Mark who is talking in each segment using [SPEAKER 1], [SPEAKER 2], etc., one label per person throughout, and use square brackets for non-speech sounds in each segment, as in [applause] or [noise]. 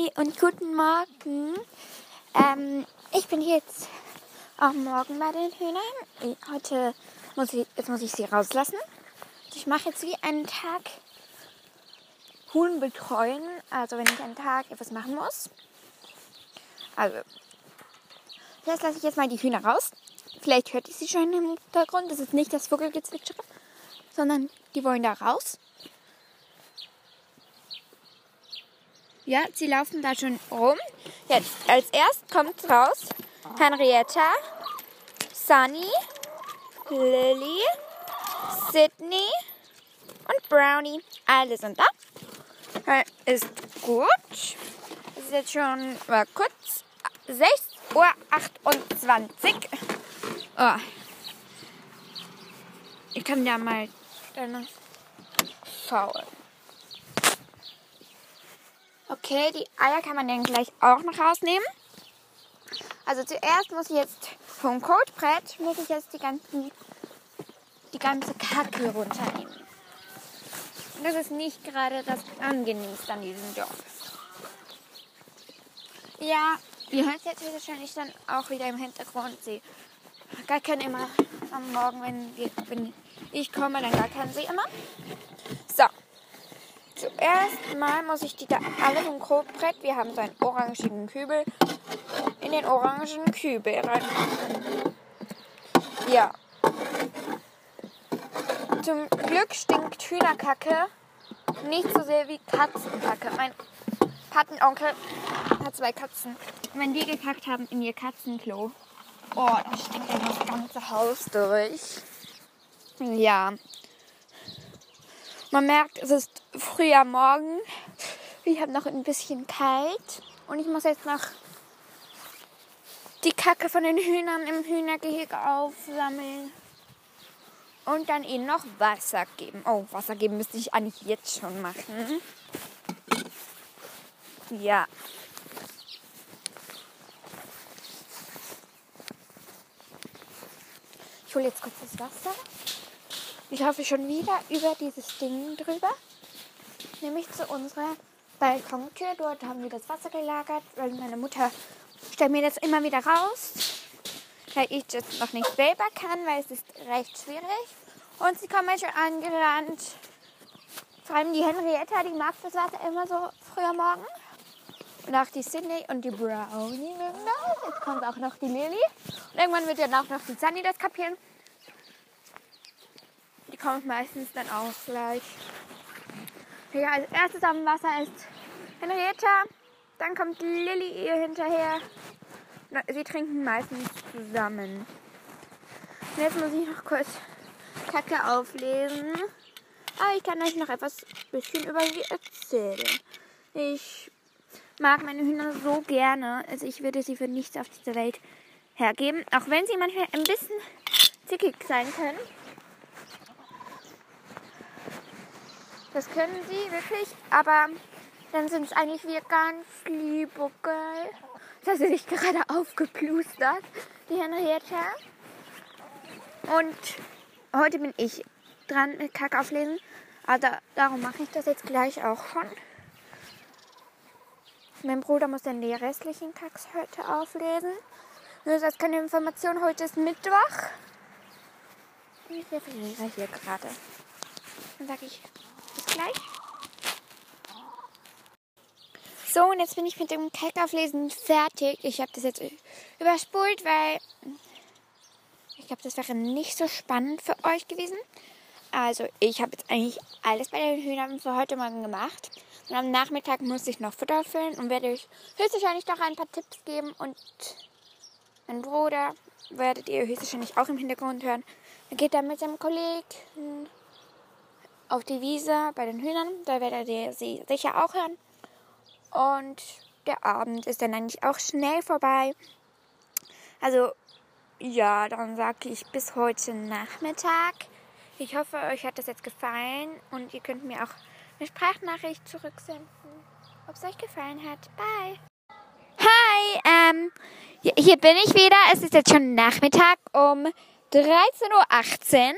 [SPEAKER 1] Hi und guten Morgen. Ähm, ich bin jetzt am Morgen bei den Hühnern. Heute muss ich, jetzt muss ich sie rauslassen. Ich mache jetzt wie einen Tag Huhn betreuen. Also wenn ich einen Tag etwas machen muss. Also, jetzt lasse ich jetzt mal die Hühner raus. Vielleicht hört ihr sie schon im Hintergrund. Das ist nicht das Vogelgezwitscher, sondern die wollen da raus. Ja, sie laufen da schon rum. Jetzt, als erst kommt raus Henrietta, Sunny, Lily, Sydney und Brownie. Alle sind da. Ist gut. Es ist jetzt schon mal kurz 6.28 Uhr. Oh. Ich kann ja mal dann schauen. Okay, die Eier kann man dann gleich auch noch rausnehmen. Also zuerst muss ich jetzt vom Kotbrett muss ich jetzt die ganzen die ganze Kacke runternehmen. Das ist nicht gerade das angenehmste an diesem Job. Ja, ihr hört jetzt wahrscheinlich dann auch wieder im Hintergrund. Sie gackern immer am Morgen, wenn, wir, wenn ich komme, dann gackern sie immer. Zuerst mal muss ich die da alle vom Kotbrett, wir haben so einen orangen Kübel, in den orangen Kübel reinmachen. Ja. Zum Glück stinkt Hühnerkacke nicht so sehr wie Katzenkacke. Mein Patenonkel hat zwei Katzen. Wenn die gekackt haben in ihr Katzenklo, oh, dann stinkt dann das ganze Haus durch. Ja. Man merkt, es ist früher Morgen. Ich habe noch ein bisschen kalt und ich muss jetzt noch die Kacke von den Hühnern im Hühnergehege aufsammeln und dann ihnen noch Wasser geben. Oh, Wasser geben müsste ich eigentlich jetzt schon machen. Ja. Ich hole jetzt kurz das Wasser. Ich laufe schon wieder über dieses Ding drüber. Nämlich zu unserer Balkontür. Dort haben wir das Wasser gelagert, weil meine Mutter stellt mir das immer wieder raus. Weil ich das noch nicht selber kann, weil es ist recht schwierig. Und sie kommen schon angerannt. Vor allem die Henrietta, die mag das Wasser immer so früher morgen. Und auch die Sydney und die Brownie mögen das. Jetzt kommt auch noch die Lily. Und irgendwann wird dann auch noch die Sunny das kapieren kommt meistens dann auch gleich. Ja, als erstes am Wasser ist Henrietta, dann kommt Lilly ihr hinterher. Sie trinken meistens zusammen. Und jetzt muss ich noch kurz Kacke auflesen. Aber ich kann euch noch etwas bisschen über sie erzählen. Ich mag meine Hühner so gerne. Also ich würde sie für nichts auf dieser Welt hergeben. Auch wenn sie manchmal ein bisschen zickig sein können. Das können sie wirklich, aber dann sind es eigentlich wieder ganz lieb, okay? Das sie sich gerade aufgeplustert, die Henrietta. Und heute bin ich dran mit Kack auflesen. Also darum mache ich das jetzt gleich auch schon. Mein Bruder muss dann die restlichen Kacks heute auflesen. Nur das keine Information. Heute ist Mittwoch. Ich referiere hier gerade. Dann sage ich gleich. So, und jetzt bin ich mit dem Kalkauflesen fertig. Ich habe das jetzt überspult, weil ich glaube, das wäre nicht so spannend für euch gewesen. Also, ich habe jetzt eigentlich alles bei den Hühnern für heute Morgen gemacht. Und am Nachmittag muss ich noch Futter füllen und werde euch höchstwahrscheinlich noch ein paar Tipps geben. Und mein Bruder werdet ihr höchstwahrscheinlich auch im Hintergrund hören. Er geht dann mit seinem Kollegen auf die Wiese bei den Hühnern. Da werdet ihr sie sicher auch hören. Und der Abend ist dann eigentlich auch schnell vorbei. Also ja, dann sage ich bis heute Nachmittag. Ich hoffe, euch hat das jetzt gefallen und ihr könnt mir auch eine Sprachnachricht zurücksenden, ob es euch gefallen hat. Bye. Hi, ähm, hier bin ich wieder. Es ist jetzt schon Nachmittag um 13.18 Uhr.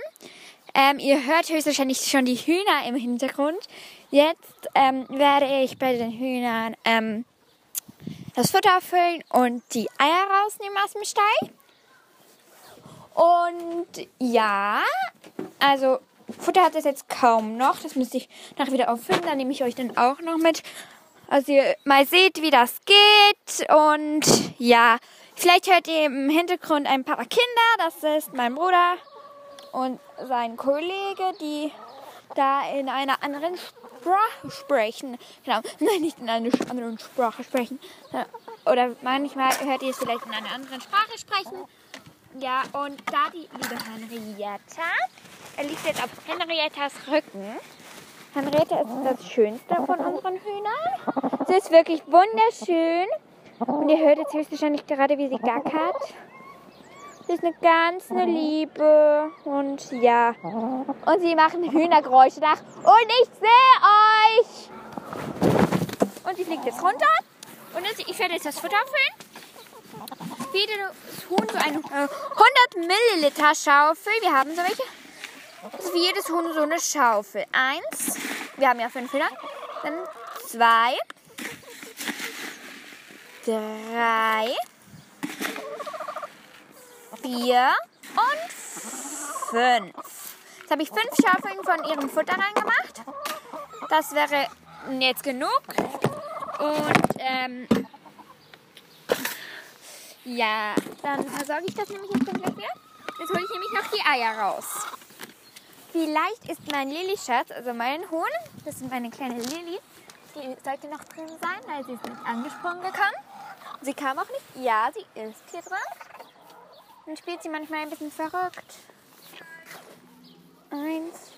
[SPEAKER 1] Ähm, ihr hört höchstwahrscheinlich schon die Hühner im Hintergrund. Jetzt ähm, werde ich bei den Hühnern ähm, das Futter füllen und die Eier rausnehmen aus dem Stall. Und ja, also Futter hat es jetzt kaum noch. Das müsste ich nachher wieder auffüllen. Da nehme ich euch dann auch noch mit. Also ihr mal seht, wie das geht. Und ja, vielleicht hört ihr im Hintergrund ein paar Kinder. Das ist mein Bruder und sein Kollege, die da in einer anderen Sprache sprechen. Genau, [laughs] nein, nicht in einer anderen Sprache sprechen. Oder manchmal hört ihr es vielleicht in einer anderen Sprache sprechen. Ja, und da die liebe Henrietta, er liegt jetzt auf Henriettas Rücken. Henrietta ist das Schönste von unseren Hühnern. Sie ist wirklich wunderschön. Und ihr hört jetzt höchstwahrscheinlich gerade, wie sie gackert. Sie ist eine ganz eine Liebe. Und ja. Und sie machen Hühnergeräusche nach. Und ich sehe euch. Und sie fliegt jetzt runter. Und ich werde jetzt das Futter füllen. Jedes Huhn so eine äh, 100 Milliliter Schaufel. Wir haben so welche. Also für jedes Huhn so eine Schaufel. Eins. Wir haben ja fünf Hühner. Dann zwei. Drei vier und fünf. Jetzt habe ich fünf Schaufeln von ihrem Futter reingemacht. Das wäre jetzt genug. Und ähm, ja, dann versorge ich das nämlich jetzt komplett wieder. Jetzt hole ich nämlich noch die Eier raus. Vielleicht ist mein Lilly-Schatz, also mein Huhn, das sind meine kleine Lilly, die sollte noch drin sein, weil sie ist nicht angesprungen gekommen. Sie kam auch nicht. Ja, sie ist hier drin. Dann spielt sie manchmal ein bisschen verrückt. Eins.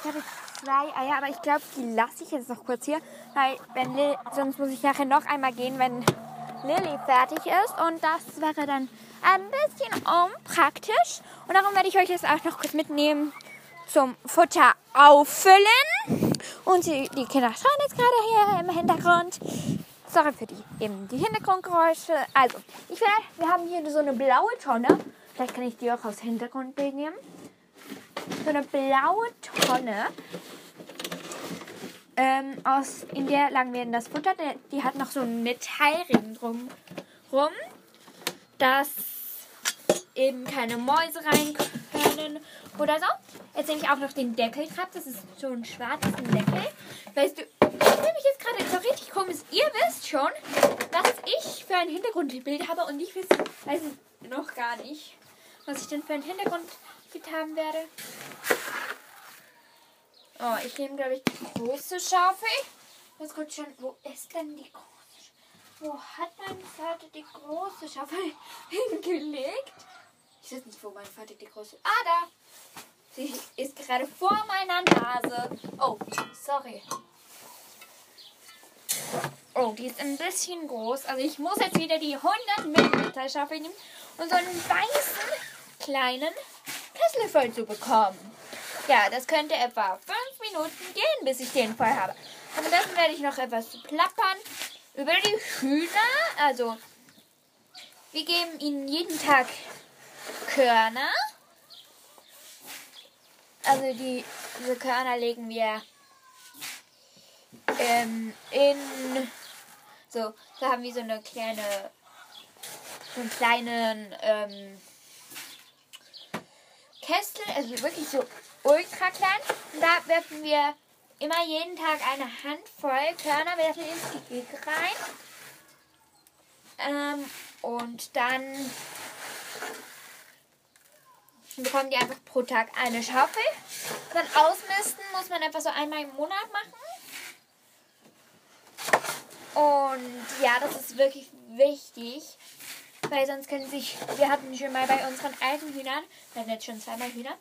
[SPEAKER 1] Ich habe zwei Eier, aber ich glaube, die lasse ich jetzt noch kurz hier. Weil wenn Lil, sonst muss ich nachher noch einmal gehen, wenn Lilly fertig ist. Und das wäre dann ein bisschen unpraktisch. Und darum werde ich euch jetzt auch noch kurz mitnehmen zum Futter auffüllen. Und die, die Kinder schreien jetzt gerade hier im Hintergrund. Sorry für die, eben die Hintergrundgeräusche. Also, ich werde, wir haben hier so eine blaue Tonne. Vielleicht kann ich die auch aus Hintergrundbild nehmen. So eine blaue Tonne. Ähm, aus, in der wir in das Futter. Die, hat noch so einen Metallring drum rum, dass eben keine Mäuse rein können oder so. Jetzt nehme ich auch noch den Deckel gerade. Das ist so ein schwarzer Deckel. Weißt du, mich jetzt gerade so richtig komisch. Ihr wisst schon, was ich für ein Hintergrundbild habe und ich weiß noch gar nicht, was ich denn für ein Hintergrundbild haben werde. Oh, ich nehme, glaube ich, die große Schaufel. Jetzt kommt schon, wo ist denn die große? Wo hat mein Vater die große Schaufel [laughs] hingelegt? Ich weiß nicht, wo mein Vater die große... Ah, da! Sie ist gerade vor meiner Nase. Oh, sorry. Oh, die ist ein bisschen groß. Also ich muss jetzt wieder die 100 Milliliter Schaufel nehmen und so einen weißen kleinen Kessel voll zu bekommen. Ja, das könnte etwa 5 Minuten gehen, bis ich den voll habe. Währenddessen werde ich noch etwas plappern über die Hühner. Also, wir geben ihnen jeden Tag Körner. Also die, diese Körner legen wir ähm, in so, da haben wir so eine kleine, so einen kleinen ähm, Kessel, also wirklich so ultra klein. Und da werfen wir immer jeden Tag eine Handvoll Körner, werfen ins Gehege rein. Ähm, und dann bekommen die einfach pro Tag eine Schaufel. Dann ausmisten muss man einfach so einmal im Monat machen. Und ja, das ist wirklich wichtig, weil sonst können sich, wir hatten schon mal bei unseren alten Hühnern, wir hatten jetzt schon zweimal Hühner,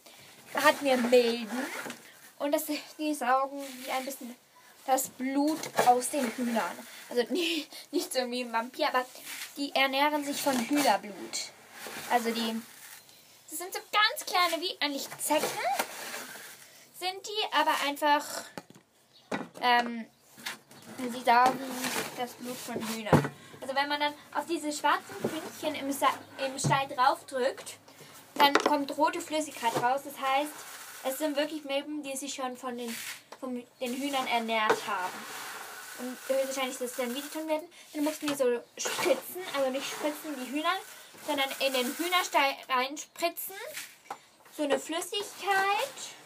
[SPEAKER 1] hatten wir Milben und das, die saugen ein bisschen das Blut aus den Hühnern. Also [laughs] nicht, nicht so wie ein Vampir, aber die ernähren sich von Hühnerblut. Also die, das sind so ganz kleine, wie eigentlich Zecken, sind die, aber einfach ähm, Sie saugen das Blut von Hühnern. Also wenn man dann auf diese schwarzen Pünktchen im, im Stall draufdrückt, dann kommt rote Flüssigkeit raus. Das heißt, es sind wirklich Milben, die sich schon von den, von den Hühnern ernährt haben. und höchstwahrscheinlich das dann wieder tun werden, dann mussten wir so spritzen, also nicht spritzen die Hühner, sondern in den Hühnerstall reinspritzen. So eine Flüssigkeit.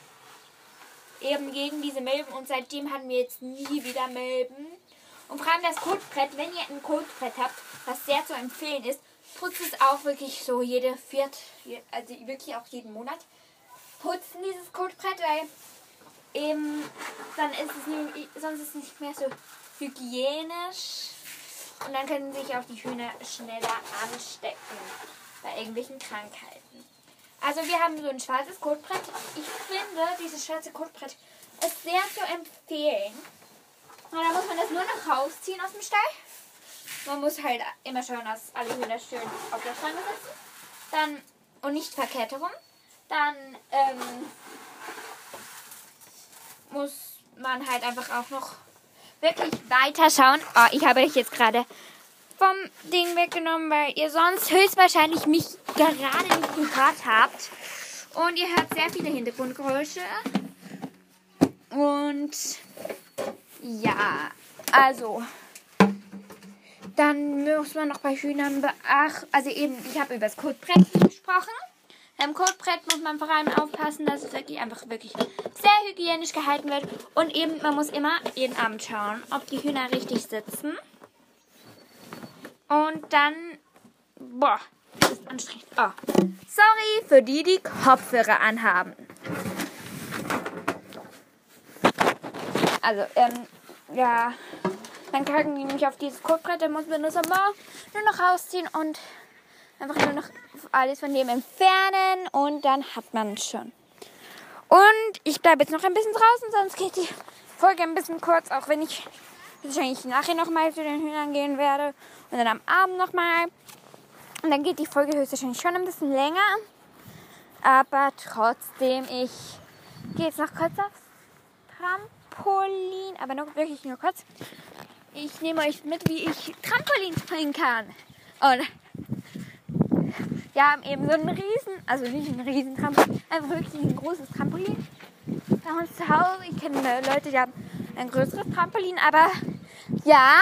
[SPEAKER 1] Eben gegen diese Milben. Und seitdem hatten wir jetzt nie wieder Milben. Und vor allem das Kotbrett, wenn ihr ein Kotbrett habt, was sehr zu empfehlen ist, putzt es auch wirklich so jede viert, also wirklich auch jeden Monat. Putzen dieses Kotbrett, weil eben dann ist es nie, sonst ist es nicht mehr so hygienisch. Und dann können sich auch die Hühner schneller anstecken bei irgendwelchen Krankheiten. Also wir haben so ein schwarzes Kotbrett. Ich finde, dieses schwarze Kotbrett ist sehr zu empfehlen. Und dann muss man das nur noch rausziehen aus dem Stall. Man muss halt immer schauen, dass alle Hühner schön auf der Stange sitzen. Dann, und nicht verkehrt herum. Dann ähm, muss man halt einfach auch noch wirklich weiter schauen. Oh, ich habe euch jetzt gerade vom Ding weggenommen, weil ihr sonst höchstwahrscheinlich mich gerade nicht gehört habt. Und ihr hört sehr viele Hintergrundgeräusche. Und ja, also. Dann muss man noch bei Hühnern beachten. Also eben, ich habe über das Kotbrett gesprochen. Beim Kotbrett muss man vor allem aufpassen, dass es wirklich einfach wirklich sehr hygienisch gehalten wird. Und eben, man muss immer jeden Abend schauen, ob die Hühner richtig sitzen. Und dann, boah, das ist anstrengend. Oh. Sorry für die, die Kopfhörer anhaben. Also, ähm, ja, dann kacken die nämlich auf dieses Kotbrett, dann muss man das aber nur noch rausziehen und einfach nur noch alles von dem entfernen und dann hat man es schon. Und ich bleibe jetzt noch ein bisschen draußen, sonst geht die Folge ein bisschen kurz, auch wenn ich wahrscheinlich nachher nochmal zu den Hühnern gehen werde und dann am Abend nochmal. Und dann geht die Folge höchstwahrscheinlich schon ein bisschen länger. Aber trotzdem, ich gehe jetzt noch kurz aufs Trampolin, aber noch wirklich nur kurz. Ich nehme euch mit, wie ich Trampolin springen kann. Und wir haben eben so einen riesen, also nicht einen riesen Trampolin, einfach wirklich ein großes Trampolin bei uns zu Hause. Ich kenne Leute, die haben ein größeres Trampolin, aber ja.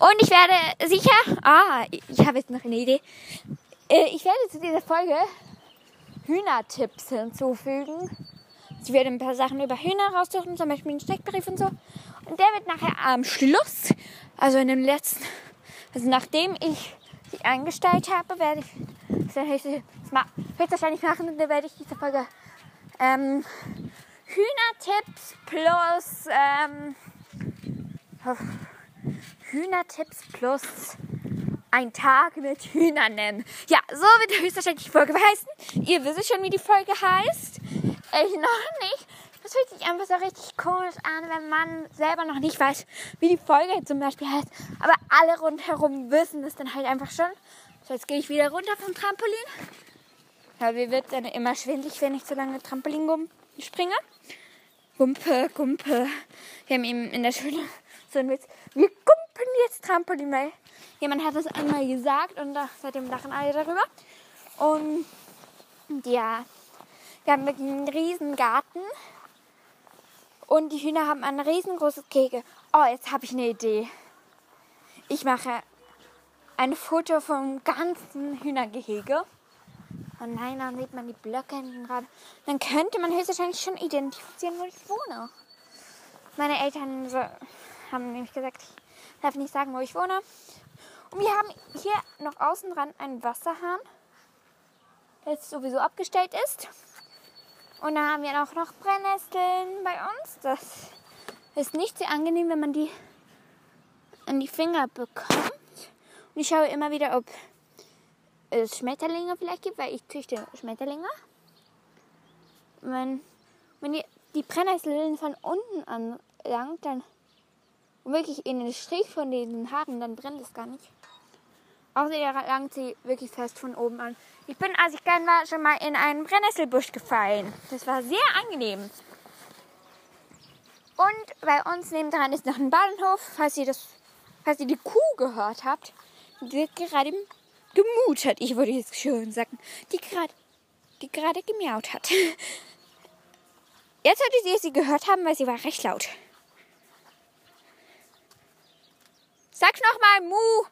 [SPEAKER 1] Und ich werde sicher, ah, ich habe jetzt noch eine Idee. Äh, ich werde zu dieser Folge Hühnertipps hinzufügen. Ich werde ein paar Sachen über Hühner raussuchen, zum Beispiel einen Steckbrief und so. Und der wird nachher am Schluss, also in dem letzten, also nachdem ich die eingestellt habe, werde ich das höchstwahrscheinlich machen und dann werde ich diese Folge ähm, Hühnertipps plus ähm, Hühnertipps plus ein Tag mit Hühnern nennen. Ja, so wird höchstwahrscheinlich die Folge heißen. Ihr wisst schon, wie die Folge heißt. Ich noch nicht. Das fühlt sich einfach so richtig komisch an, wenn man selber noch nicht weiß, wie die Folge zum Beispiel heißt. Aber alle rundherum wissen es dann halt einfach schon. So, jetzt gehe ich wieder runter vom Trampolin. Ja, mir wird dann immer schwindlig, wenn ich so lange Trampolin springe. Gumpe, Gumpe. Wir haben eben in der Schule so einen Witz. Wir gumpen jetzt Trampolin, weil jemand hat das einmal gesagt und da, seitdem lachen alle darüber. Und ja, wir haben wirklich einen riesen Garten und die Hühner haben ein riesengroßes Kegel. Oh, jetzt habe ich eine Idee. Ich mache ein Foto vom ganzen Hühnergehege. Oh nein, dann sieht man die Blöcke hinten dran. Dann könnte man höchstwahrscheinlich schon identifizieren, wo ich wohne. Meine Eltern so, haben nämlich gesagt, ich darf nicht sagen, wo ich wohne. Und wir haben hier noch außen dran einen Wasserhahn, der jetzt sowieso abgestellt ist. Und dann haben wir auch noch Brennnesseln bei uns. Das ist nicht sehr angenehm, wenn man die an die Finger bekommt. Und ich schaue immer wieder, ob es Schmetterlinge vielleicht gibt, weil ich züchte Schmetterlinge. Wenn, wenn ihr die Brennnesseln von unten anlangt, dann wirklich in den Strich von diesen Haaren, dann brennt es gar nicht. Außer ihr langt sie wirklich fest von oben an. Ich bin, als ich klein war, schon mal in einen Brennnesselbusch gefallen. Das war sehr angenehm. Und bei uns nebendran ist noch ein Bahnhof, falls ihr das, falls ihr die Kuh gehört habt. Die wird gerade gemutet, ich würde jetzt schön sagen, die gerade, die gerade gemiaut hat. [laughs] Jetzt sollte sie sie gehört haben, weil sie war recht laut. Sag's nochmal, Mu.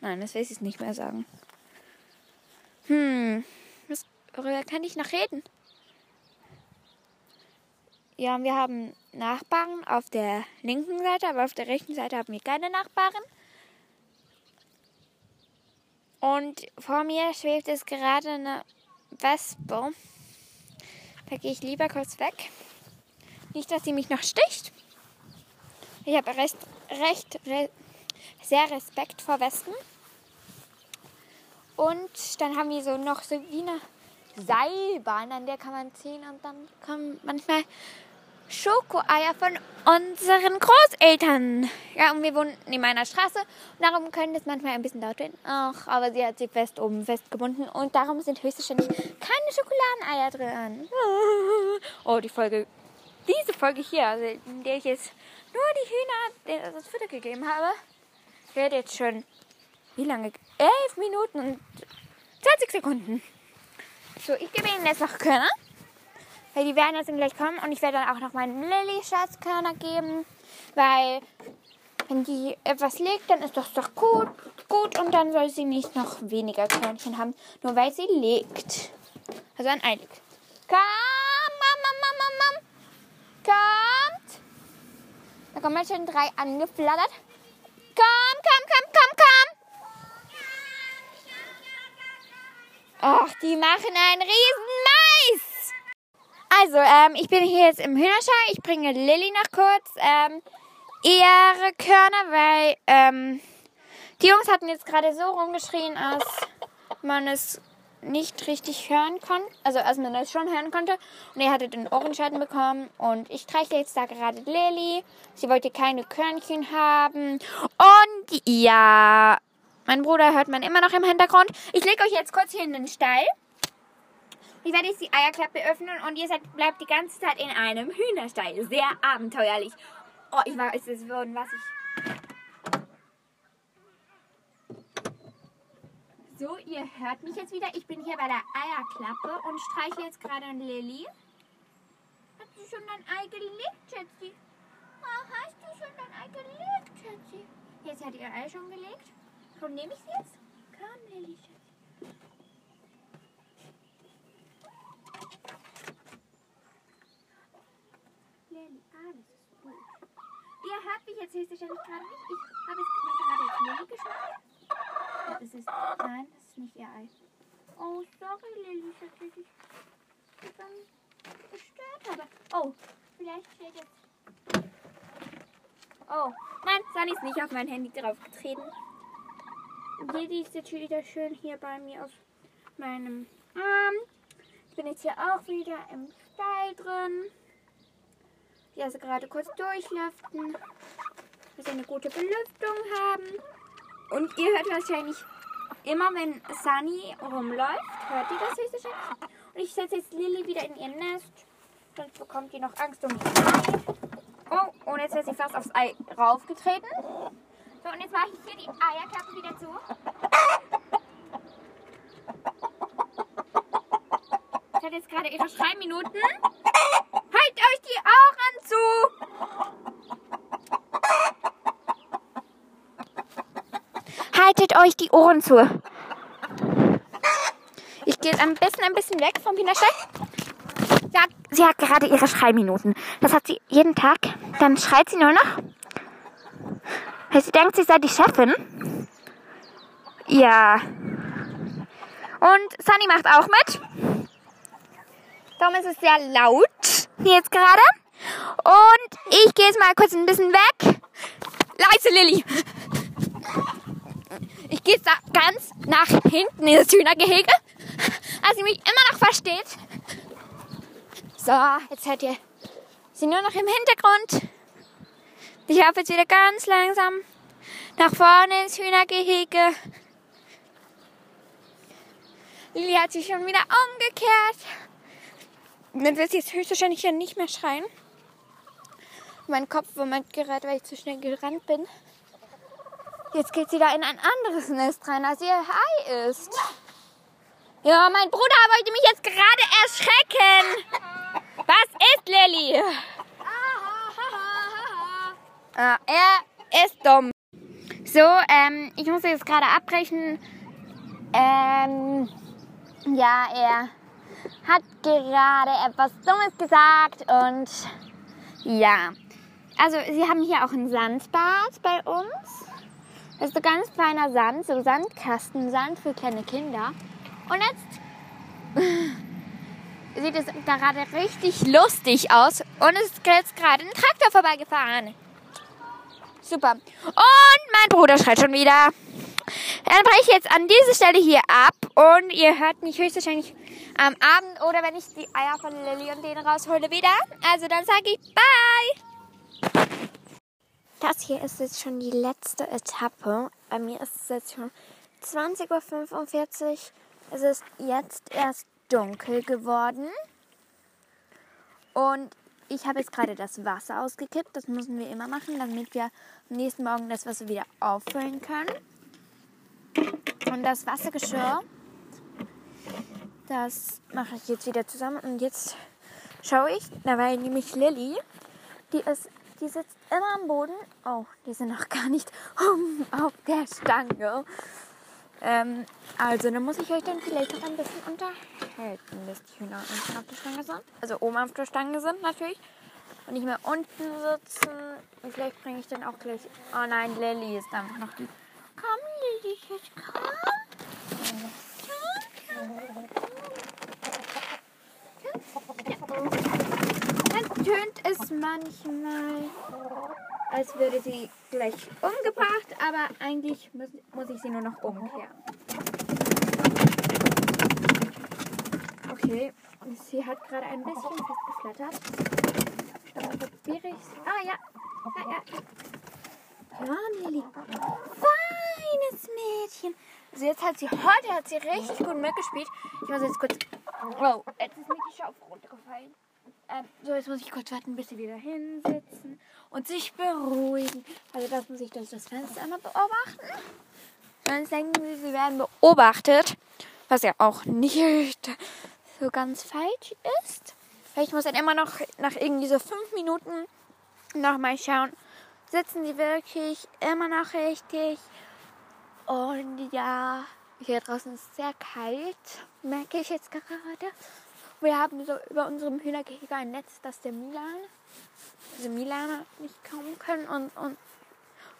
[SPEAKER 1] Nein, das will ich nicht mehr sagen. Hm, was, worüber kann ich noch reden? Ja, wir haben Nachbarn auf der linken Seite, aber auf der rechten Seite haben wir keine Nachbarn. Und vor mir schwebt es gerade eine Wespe. Da gehe ich lieber kurz weg. Nicht, dass sie mich noch sticht. Ich habe recht, recht re, sehr Respekt vor Wespen. Und dann haben wir so noch so wie eine Seilbahn, an der kann man ziehen und dann kommen manchmal Schokoeier von unseren Großeltern. Ja, und wir wohnen in meiner Straße und darum können das manchmal ein bisschen laut werden. Ach, aber sie hat sie fest oben festgebunden und darum sind höchstwahrscheinlich keine Schokoladeneier drin. [laughs] Oh, die Folge, diese Folge hier, also in der ich jetzt nur die Hühner das Futter gegeben habe, wird jetzt schon, wie lange? Elf Minuten und 20 Sekunden. So, ich gebe Ihnen jetzt noch Körner. Weil die werden jetzt gleich kommen und ich werde dann auch noch meinen Lilly-Schatzkörner geben. Weil wenn die etwas legt, dann ist das doch gut, gut und dann soll sie nicht noch weniger Körnchen haben, nur weil sie legt. Also ein Ei legt. Komm, Mama, Mama, Mama. Kommt. Da kommen jetzt schon drei angeflattert. Komm, komm, komm, komm, komm. Ach, die machen einen riesen Mais. Also, ähm, ich bin hier jetzt im Hühnerstall. Ich bringe Lilly noch kurz ähm, ihre Körner, weil ähm, die Jungs hatten jetzt gerade so rumgeschrien, als man es nicht richtig hören konnte. Also, als man es schon hören konnte. Und er hatte den Ohrenschaden bekommen. Und ich streiche jetzt da gerade Lilly. Sie wollte keine Körnchen haben. Und ja, mein Bruder hört man immer noch im Hintergrund. Ich lege euch jetzt kurz hier in den Stall. Ich werde jetzt die Eierklappe öffnen und ihr seid, bleibt die ganze Zeit in einem Hühnerstall. Sehr abenteuerlich. Oh, ich weiß es würden, was ich. So, ihr hört mich jetzt wieder. Ich bin hier bei der Eierklappe und streiche jetzt gerade an Lilly. Hat sie schon dein Ei gelegt, Schätzi? Oh, hast du schon dein Ei gelegt, Schätzi? Jetzt hat ihr Ei schon gelegt. Komm, nehme ich sie jetzt? Komm, Lilly, Schätzi. Lilly, alles ist gut. Ihr hört mich jetzt höchstwahrscheinlich gerade nicht. Ich habe mal gerade Lilly geschnappt. Das ist, nein, das ist nicht ihr Ei. Oh, sorry, Lilly, ich dich dann gestört habe. Oh, vielleicht steht jetzt... Oh, nein, Sunny ist nicht auf mein Handy draufgetreten. Lilly ist jetzt wieder schön hier bei mir auf meinem Arm. Ich bin jetzt hier auch wieder im Stall drin. Die also gerade kurz durchlüften, dass sie eine gute Belüftung haben. Und ihr hört wahrscheinlich immer, wenn Sunny rumläuft, hört ihr das höchstwahrscheinlich. Und ich setze jetzt Lilly wieder in ihr Nest, sonst bekommt die noch Angst um Ei. Oh, und jetzt ist sie fast aufs Ei raufgetreten. So, und jetzt mache ich hier die Eierklappe wieder zu. Sie hat jetzt gerade ihre Schreiminuten. Halt euch die Ohren zu! Haltet euch die Ohren zu. Ich gehe jetzt ein bisschen, ein bisschen weg vom. Sie hat, sie hat gerade ihre Schreiminuten. Das hat sie jeden Tag. Dann schreit sie nur noch. Weil sie denkt, sie sei die Chefin. Ja. Und Sunny macht auch mit. Darum ist es sehr laut hier jetzt gerade. Und ich gehe jetzt mal kurz ein bisschen weg. Leise, Lilly. Ich gehe ganz nach hinten in das Hühnergehege, als sie mich immer noch versteht. So, jetzt hört ihr sie nur noch im Hintergrund. Ich laufe jetzt wieder ganz langsam nach vorne ins Hühnergehege. Lilly hat sich schon wieder umgekehrt. Dann wird sie jetzt höchstwahrscheinlich ja nicht mehr schreien. Mein Kopf moment gerade, weil ich zu schnell gerannt bin. Jetzt geht sie da in ein anderes Nest rein, als ihr Hai ist. Ja, mein Bruder wollte mich jetzt gerade erschrecken. Was ist Lilly? Ah, er ist dumm. So, ähm, ich muss jetzt gerade abbrechen. Ähm, ja, er hat gerade etwas Dummes gesagt und ja. Also, sie haben hier auch ein Sandbad bei uns. Das ist so ganz feiner Sand, so Sandkastensand für kleine Kinder. Und jetzt [laughs] sieht es gerade richtig lustig aus und es ist jetzt gerade ein Traktor vorbeigefahren. Super. Und mein Bruder schreit schon wieder. Dann breche ich jetzt an dieser Stelle hier ab und ihr hört mich höchstwahrscheinlich am Abend oder wenn ich die Eier von Lilly und denen raushole wieder. Also dann sage ich Bye. Das hier ist jetzt schon die letzte Etappe. Bei mir ist es jetzt schon 20.45 Uhr. Es ist jetzt erst dunkel geworden. Und ich habe jetzt gerade das Wasser ausgekippt. Das müssen wir immer machen, damit wir am nächsten Morgen das Wasser wieder auffüllen können. Und das Wassergeschirr, das mache ich jetzt wieder zusammen. Und jetzt schaue ich, da war nämlich Lilly, die ist, die sitzt immer am Boden. Oh, die sind noch gar nicht [laughs] auf der Stange. Ähm, also, dann muss ich euch dann vielleicht noch ein bisschen unterhalten, bis die Hühner unten auf der Stange sind. Also oben auf der Stange sind natürlich. Und nicht mehr unten sitzen. Und vielleicht bringe ich dann auch gleich. Oh nein, Lilly ist einfach noch die. Komm, Lilly, jetzt komm. Dann tönt es manchmal als würde sie gleich umgebracht, aber eigentlich muss, muss ich sie nur noch umkehren. Okay, sie hat gerade ein bisschen festgeflattert. Dann probiere ich Ah ja, ja, ja. Ja, Nelly. Feines Mädchen. Also jetzt hat sie, heute hat sie richtig gut mitgespielt. Ich muss jetzt kurz... Wow, jetzt ist mir die Schaufel runtergefallen. Ähm, so, jetzt muss ich kurz warten, bis sie wieder hinsitzen und sich beruhigen. Also das muss ich durch das Fenster einmal beobachten. Sonst denken sie, sie werden beobachtet, was ja auch nicht so ganz falsch ist. Ich muss dann immer noch nach irgendwie so fünf Minuten nochmal schauen, sitzen sie wirklich immer noch richtig. Und ja, hier draußen ist es sehr kalt, merke ich jetzt gerade. Wir haben so über unserem Hühnergehege ein Netz, das der Milan, also Milana nicht kommen können und, und,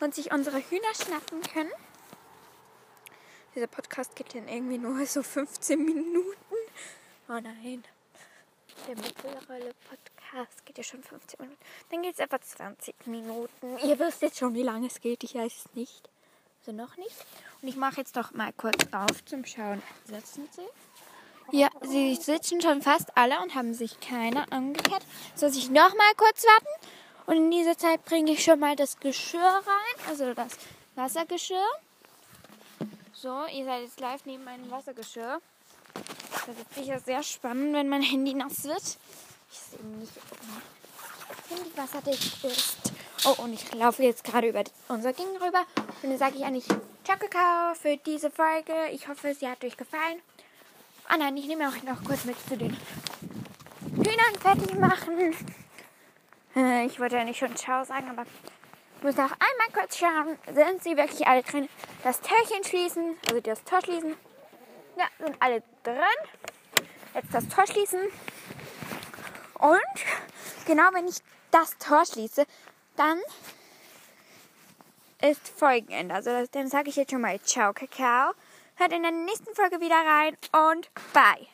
[SPEAKER 1] und sich unsere Hühner schnappen können. Dieser Podcast geht dann irgendwie nur [laughs] so 15 Minuten. Oh nein. Der mittlere Podcast geht ja schon 15 Minuten. Dann geht es etwa 20 Minuten. Ihr wisst jetzt schon, wie lange es geht. Ich weiß es nicht. Also noch nicht. Und ich mache jetzt doch mal kurz auf zum Schauen. Setzen Sie. Ja, sie sitzen schon fast alle und haben sich keiner angekehrt. Soll ich noch mal kurz warten? Und in dieser Zeit bringe ich schon mal das Geschirr rein, also das Wassergeschirr. So, ihr seid jetzt live neben meinem Wassergeschirr. Das ist sicher sehr spannend, wenn mein Handy nass wird. Ich sehe nicht, ob mein Handy wasserdicht ist. Oh, und ich laufe jetzt gerade über unser Ding rüber. Und dann sage ich eigentlich Ciao Kakao für diese Folge. Ich hoffe, sie hat euch gefallen. Ah nein, ich nehme auch noch kurz mit zu den Hühnern fertig machen. Äh, ich wollte ja nicht schon Ciao sagen, aber ich muss noch einmal kurz schauen. Sind sie wirklich alle drin? Das Türchen schließen, also das Tor schließen. Ja, sind alle drin. Jetzt das Tor schließen. Und genau wenn ich das Tor schließe, dann ist Folgenende. Also dann sage ich jetzt schon mal Ciao, Kakao. Hört in der nächsten Folge wieder rein und bye.